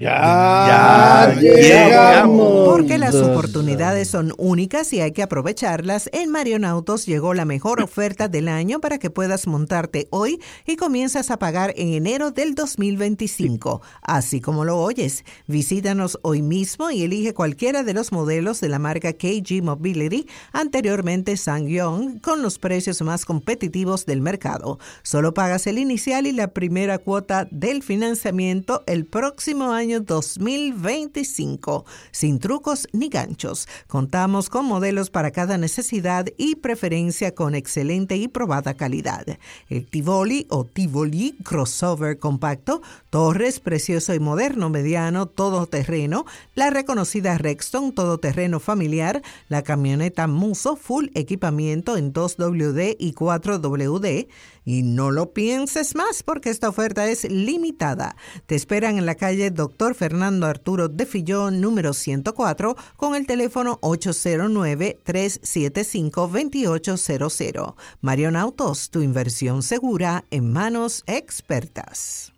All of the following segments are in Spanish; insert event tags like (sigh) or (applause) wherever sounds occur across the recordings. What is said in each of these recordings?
Ya, llegamos. Porque las oportunidades son únicas y hay que aprovecharlas. En Marion Autos llegó la mejor oferta del año para que puedas montarte hoy y comienzas a pagar en enero del 2025. Así como lo oyes, visítanos hoy mismo y elige cualquiera de los modelos de la marca KG Mobility, anteriormente Sangyong, con los precios más competitivos del mercado. Solo pagas el inicial y la primera cuota del financiamiento el próximo año 2025, sin trucos ni ganchos. Contamos con modelos para cada necesidad y preferencia con excelente y probada calidad. El Tivoli o Tivoli Crossover Compacto, Torres Precioso y Moderno Mediano Todoterreno, la reconocida Rexton Todoterreno Familiar, la camioneta Muso Full Equipamiento en 2WD y 4WD, y no lo pienses más porque esta oferta es limitada. Te esperan en la calle Doctor Fernando Arturo de Fillón, número 104, con el teléfono 809-375-2800. Marion Autos, tu inversión segura en manos expertas.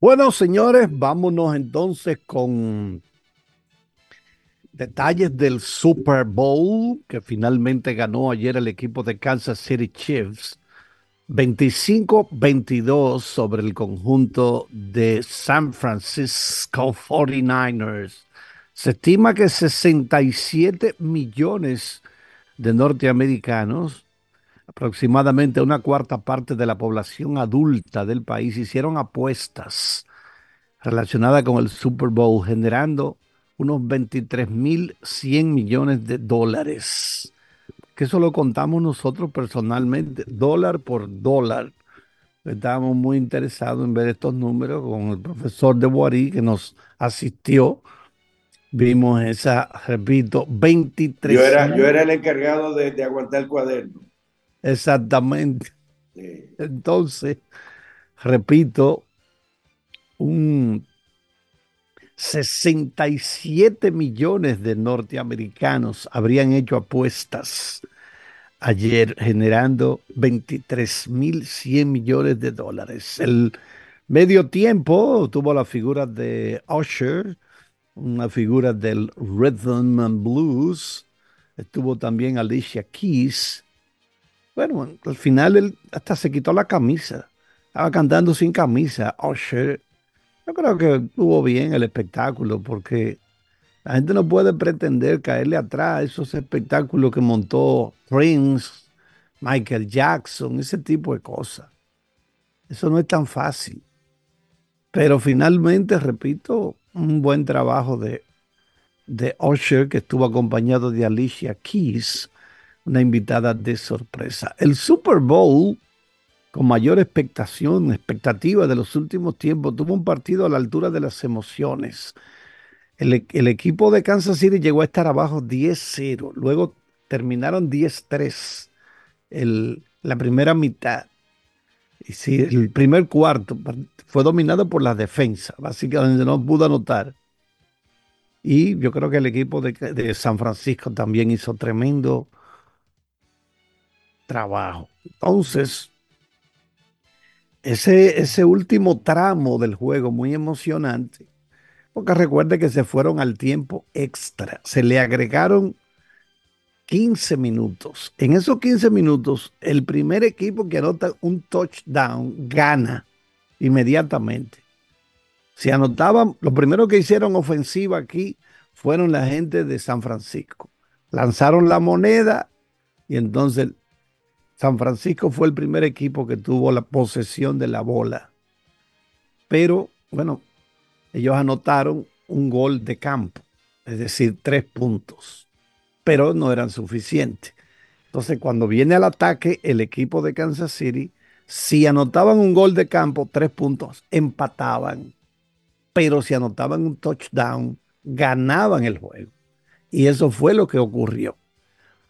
Bueno, señores, vámonos entonces con detalles del Super Bowl que finalmente ganó ayer el equipo de Kansas City Chiefs. 25-22 sobre el conjunto de San Francisco 49ers. Se estima que 67 millones de norteamericanos, aproximadamente una cuarta parte de la población adulta del país, hicieron apuestas relacionadas con el Super Bowl, generando unos 23.100 millones de dólares. Que eso lo contamos nosotros personalmente, dólar por dólar. Estábamos muy interesados en ver estos números con el profesor de Boarí que nos asistió. Vimos esa, repito, 23. Yo era, yo era el encargado de, aguantar el cuaderno. Exactamente. Entonces, repito, un 67 millones de norteamericanos habrían hecho apuestas ayer, generando 23.100 millones de dólares. El medio tiempo tuvo la figura de Usher, una figura del Rhythm and Blues, estuvo también Alicia Keys. Bueno, al final él hasta se quitó la camisa, estaba cantando sin camisa, Usher yo creo que estuvo bien el espectáculo porque la gente no puede pretender caerle atrás a esos espectáculos que montó Prince, Michael Jackson, ese tipo de cosas. Eso no es tan fácil. Pero finalmente, repito, un buen trabajo de, de Usher que estuvo acompañado de Alicia Keys, una invitada de sorpresa. El Super Bowl con mayor expectación, expectativa de los últimos tiempos. Tuvo un partido a la altura de las emociones. El, equipo de Kansas City llegó a estar abajo 10-0, luego terminaron 10-3 la primera mitad. Y sí, el primer cuarto fue dominado por la defensa, básicamente no pudo anotar. Y yo creo que el equipo de, de San Francisco también hizo tremendo trabajo. Entonces, ese, ese último tramo del juego muy emocionante, porque recuerde que se fueron al tiempo extra, se le agregaron 15 minutos. En esos 15 minutos, el primer equipo que anota un touchdown gana inmediatamente. Si anotaban, lo primero que hicieron ofensiva aquí fueron la gente de San Francisco. Lanzaron la moneda y entonces San Francisco fue el primer equipo que tuvo la posesión de la bola. Pero, bueno, ellos anotaron un gol de campo, es decir, tres puntos, pero no eran suficientes. Entonces, cuando viene al ataque el equipo de Kansas City, si anotaban un gol de campo, tres puntos, empataban. Pero si anotaban un touchdown, ganaban el juego. Y eso fue lo que ocurrió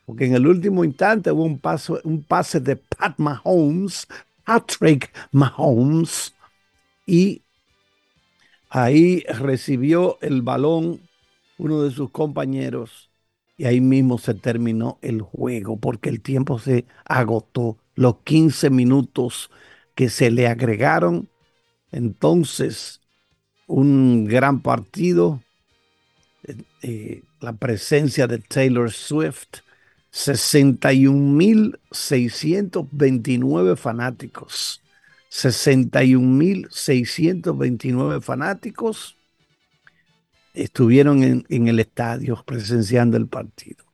porque en el último instante hubo un, paso, un pase de Pat Mahomes, Patrick Mahomes, y ahí recibió el balón uno de sus compañeros y ahí mismo se terminó el juego porque el tiempo se agotó. Los 15 minutos que se le agregaron. Entonces, un gran partido. Eh, eh, la presencia de Taylor Swift. 61.629 fanáticos. 61.629 fanáticos estuvieron en, el estadio presenciando el partido.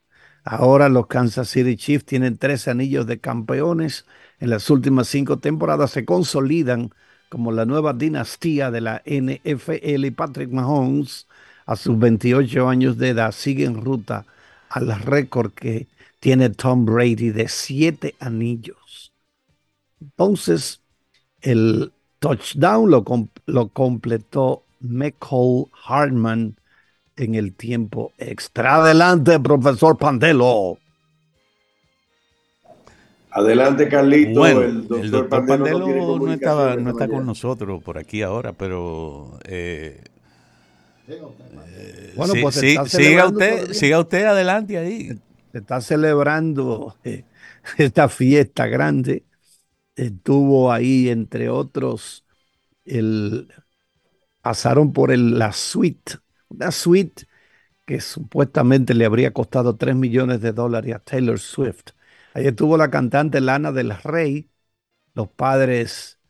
Ahora los Kansas City Chiefs tienen tres anillos de campeones. En las últimas cinco temporadas se consolidan como la nueva dinastía de la NFL Patrick Mahomes a sus 28 años de edad sigue en ruta al récord que tiene Tom Brady de siete anillos. Entonces, el touchdown lo, lo completó McCall Hartman en el tiempo extra. Adelante, profesor Pandelo. Adelante, Carlito. el doctor, Pandelo, no, estaba, no está con nosotros por aquí ahora, pero... Eh, eh, bueno, pues siga, usted, siga usted adelante ahí. Se está celebrando eh, (laughs) esta fiesta grande. Estuvo ahí, entre otros, el pasaron por el, la suite, una suite que supuestamente le habría costado 3 millones de dólares a Taylor Swift. Ahí estuvo la cantante Lana del Rey, los padres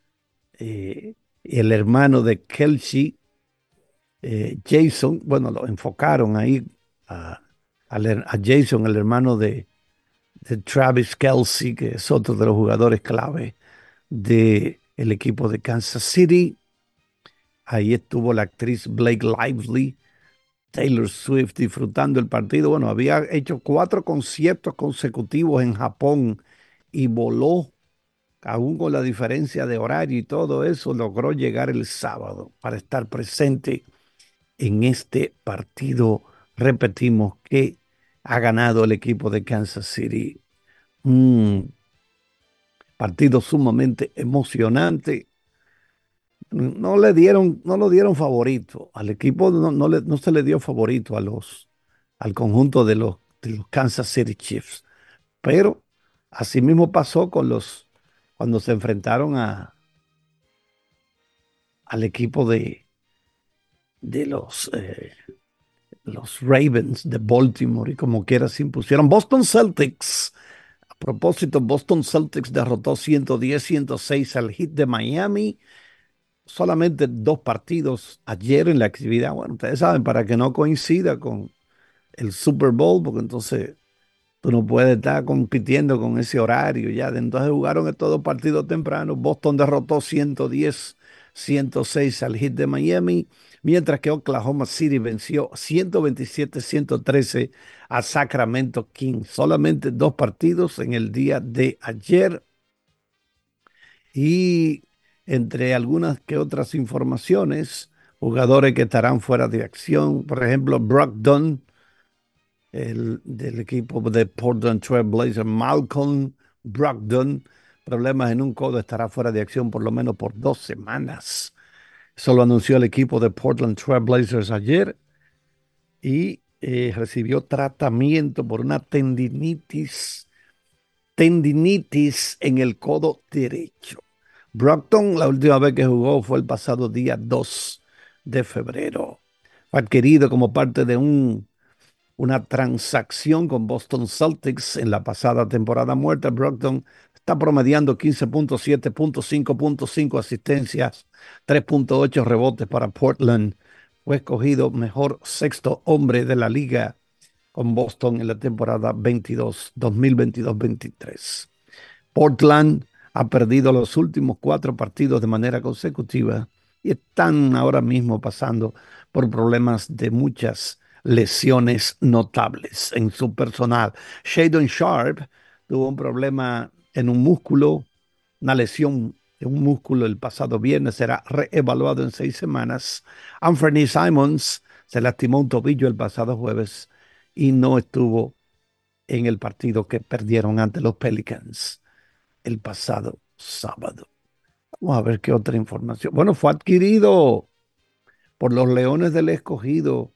eh, y el hermano de Kelsey, eh, Jason, bueno, lo enfocaron ahí a, a, Jason, el hermano de, de, Travis Kelsey, que es otro de los jugadores clave del el equipo de Kansas City. Ahí estuvo la actriz Blake Lively, Taylor Swift disfrutando el partido. Bueno, había hecho cuatro conciertos consecutivos en Japón y voló, aún con la diferencia de horario y todo eso, logró llegar el sábado para estar presente en este partido. Repetimos que ha ganado el equipo de Kansas City. Un partido sumamente emocionante no le dieron, no lo dieron favorito. Al equipo no, no, le, no se le dio favorito a los, al conjunto de los, de los Kansas City Chiefs. Pero así mismo pasó con los, cuando se enfrentaron a, al equipo de, de los, eh, los Ravens de Baltimore y como quiera se impusieron. Boston Celtics. A propósito, Boston Celtics derrotó 110-106 al hit de Miami solamente dos partidos ayer en la actividad. Bueno, ustedes saben, para que no coincida con el Super Bowl, porque entonces tú no puedes estar compitiendo con ese horario ya. Entonces jugaron estos dos partidos tempranos. Boston derrotó 110, 106 al hit de Miami, mientras que Oklahoma City venció 127, 113 a Sacramento Kings. Solamente dos partidos en el día de ayer. Y entre algunas que otras informaciones, jugadores que estarán fuera de acción, por ejemplo, Brock Dunn, el, del equipo de Portland Trail Blazers, Malcolm Brogdon, problemas en un codo, estará fuera de acción por lo menos por dos semanas. Eso lo anunció el equipo de Portland Trail Blazers ayer y eh, recibió tratamiento por una tendinitis, tendinitis en el codo derecho. Brockton, la última vez que jugó fue el pasado día 2 de febrero. Fue adquirido como parte de un, una transacción con Boston Celtics en la pasada temporada muerta. Brockton está promediando 15.7.5.5 asistencias, 3.8 rebotes para Portland. Fue escogido mejor sexto hombre de la liga con Boston en la temporada 22, 2022-23. Portland ha perdido los últimos cuatro partidos de manera consecutiva y están ahora mismo pasando por problemas de muchas lesiones notables en su personal. Shadon Sharp tuvo un problema en un músculo, una lesión en un músculo el pasado viernes, será reevaluado en seis semanas. Anthony Simons se lastimó un tobillo el pasado jueves y no estuvo en el partido que perdieron ante los Pelicans el pasado sábado. Vamos a ver qué otra información. Bueno, fue adquirido por los Leones del Escogido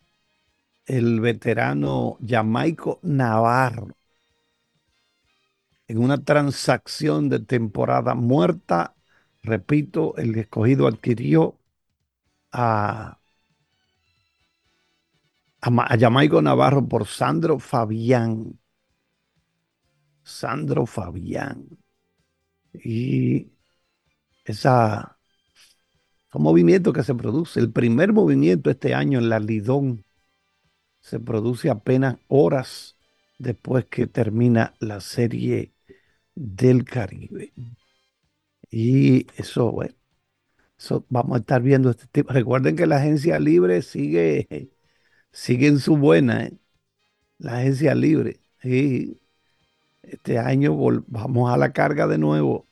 el veterano Jamaico Navarro en una transacción de temporada muerta. Repito, el escogido adquirió a, a, Jamaico Navarro por Sandro Fabián. Sandro Fabián. Y esa, un movimiento que se produce, el primer movimiento este año en la Lidón se produce apenas horas después que termina la serie del Caribe. Y eso, bueno, eso vamos a estar viendo este tipo. (laughs) Recuerden que la agencia libre sigue, sigue en su buena, ¿eh? la agencia libre. Y este año vamos a la carga de nuevo.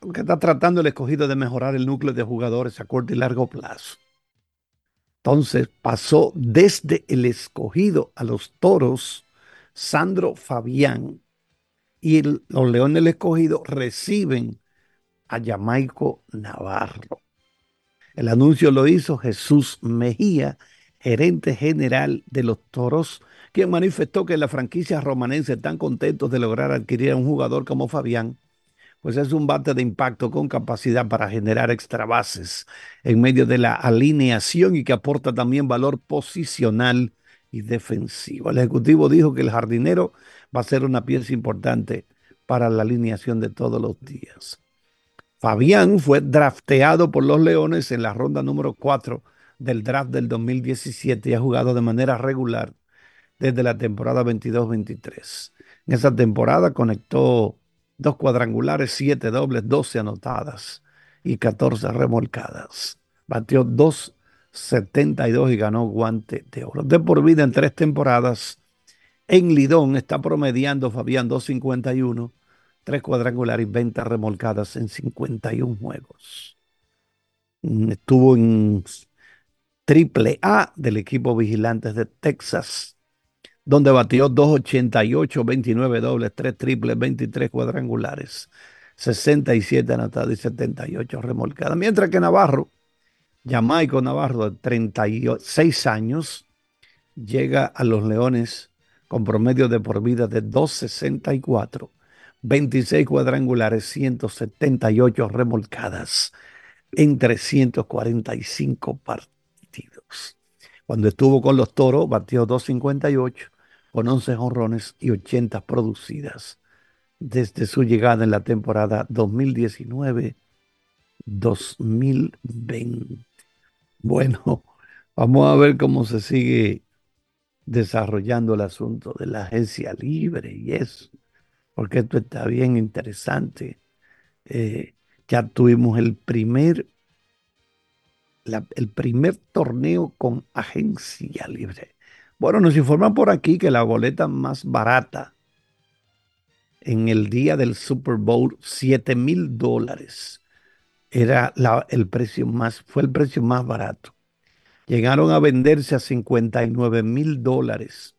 Porque está tratando el escogido de mejorar el núcleo de jugadores a corto y largo plazo. Entonces pasó desde el escogido a los toros Sandro Fabián y los Leones del Escogido reciben a Jamaico Navarro. El anuncio lo hizo Jesús Mejía, gerente general de los Toros, quien manifestó que la franquicia romanense están contentos de lograr adquirir a un jugador como Fabián, pues es un bate de impacto con capacidad para generar extra bases en medio de la alineación y que aporta también valor posicional y defensivo. El ejecutivo dijo que el jardinero va a ser una pieza importante para la alineación de todos los días. Fabián fue drafteado por los Leones en la ronda número 4 del draft del 2017 y ha jugado de manera regular desde la temporada 22-23. En esa temporada conectó dos cuadrangulares, siete dobles, 12 anotadas y 14 remolcadas. Batió 2.72 y ganó guante de oro. De por vida en tres temporadas, en Lidón está promediando Fabián 251, tres cuadrangulares y 20 remolcadas en 51 juegos. Mm, estuvo en triple A del equipo Vigilantes de Texas, donde batió 288, 29 dobles, 3 triples, 23 cuadrangulares, 67 anotadas y 78 remolcadas. Mientras que Navarro, Jamaico Navarro, de 36 años, llega a los Leones con promedio de por vida de 2.64, 26 cuadrangulares, 178 remolcadas en 345 partidos. Cuando estuvo con los Toros, batió 2.58 con 11 jonrones y 80 producidas desde su llegada en la temporada 2019-2020. Bueno, (laughs) vamos a ver cómo se sigue desarrollando el asunto de la agencia libre y eso, porque esto está bien interesante. Eh, ya tuvimos el primer, el primer torneo con agencia libre. Bueno, nos informan por aquí que la boleta más barata en el día del Super Bowl, 7 mil dólares. Era el precio más, fue el precio más barato llegaron a venderse a 59 mil dólares,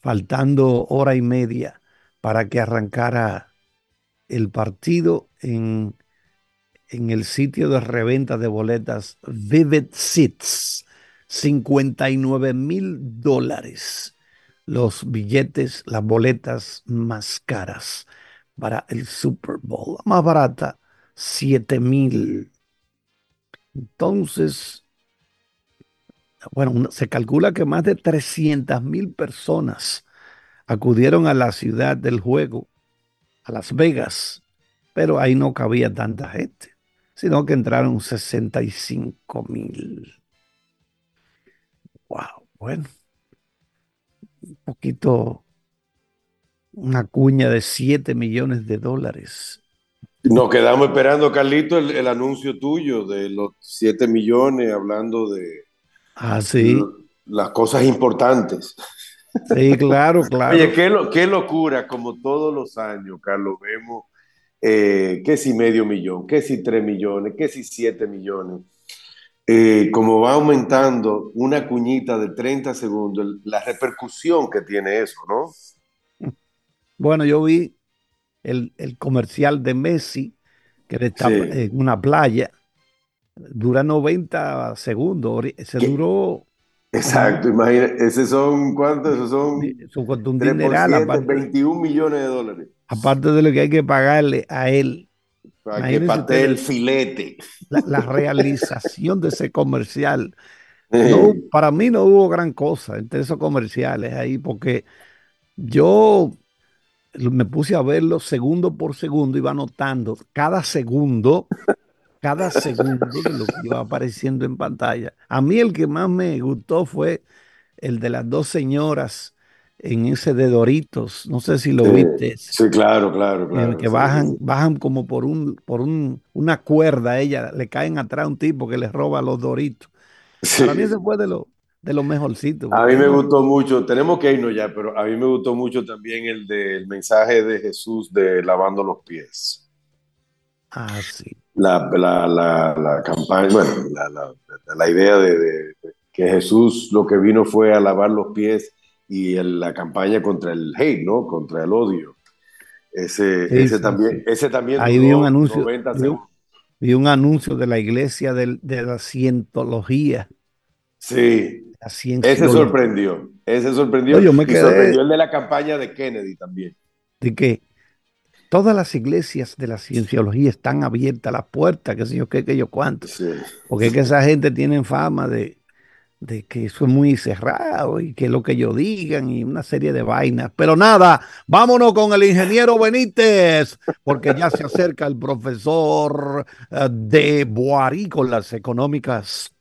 faltando hora y media para que arrancara el partido en, en el sitio de reventa de boletas Vivid Seats. 59 mil dólares los billetes, las boletas más caras para el Super Bowl. La más barata, 7 mil. Entonces, bueno, se calcula que más de 300 mil personas acudieron a la ciudad del juego, a Las Vegas, pero ahí no cabía tanta gente, sino que entraron 65 mil. Wow, bueno, un poquito, una cuña de 7 millones de dólares. Nos quedamos esperando, Carlito, el anuncio tuyo de los 7 millones, hablando de, Ah, sí. Las cosas importantes. Sí, claro, (laughs) claro. Oye, qué, qué locura, como todos los años, Carlos, vemos eh, que si medio millón, que si tres millones, que si siete millones. Eh, como va aumentando una cuñita de 30 segundos, la repercusión que tiene eso, ¿no? Bueno, yo vi el, comercial de Messi, que está en una playa, dura 90 segundos, se duró... Exacto, imagínate, esos son, ¿cuántos? Esos son, son un 21 millones de dólares. Aparte de lo que hay que pagarle a él. Para que parte el filete. La, realización de ese comercial. (laughs) para mí no hubo gran cosa entre esos comerciales ahí, porque yo me puse a verlo segundo por segundo, iba anotando cada segundo, cada segundo de lo que iba apareciendo en pantalla. A mí el que más me gustó fue el de las dos señoras en ese de Doritos, no sé si lo viste. Sí, claro, claro, claro. que bajan, bajan como por un, por un, una cuerda, ella le caen atrás a un tipo que les roba los Doritos. Para mí ese fue de, lo, de los mejorcitos. A mí me gustó mucho, tenemos que irnos ya, pero a mí me gustó mucho también el del mensaje de Jesús de lavando los pies. Ah, sí. La, la, la, campaña, bueno, la, idea de, que Jesús lo que vino fue a lavar los pies y la campaña contra el hate, ¿no? Contra el odio. Ese, ese también, ese también. Ahí vi un anuncio. Vi, un anuncio de la iglesia de, de la cientología. Sí, ese sorprendió. Ese sorprendió. yo me quedé... sorprendió el de la campaña de Kennedy también. De que todas las iglesias de la cienciología están abiertas, las puertas, que sé yo qué, que yo cuánto. Porque es que esa gente tiene fama de, de que eso es muy cerrado y que lo que ellos digan y una serie de vainas. Pero nada, vámonos con el ingeniero Benítez, porque ya se acerca el profesor eh, de Boarí con las económicas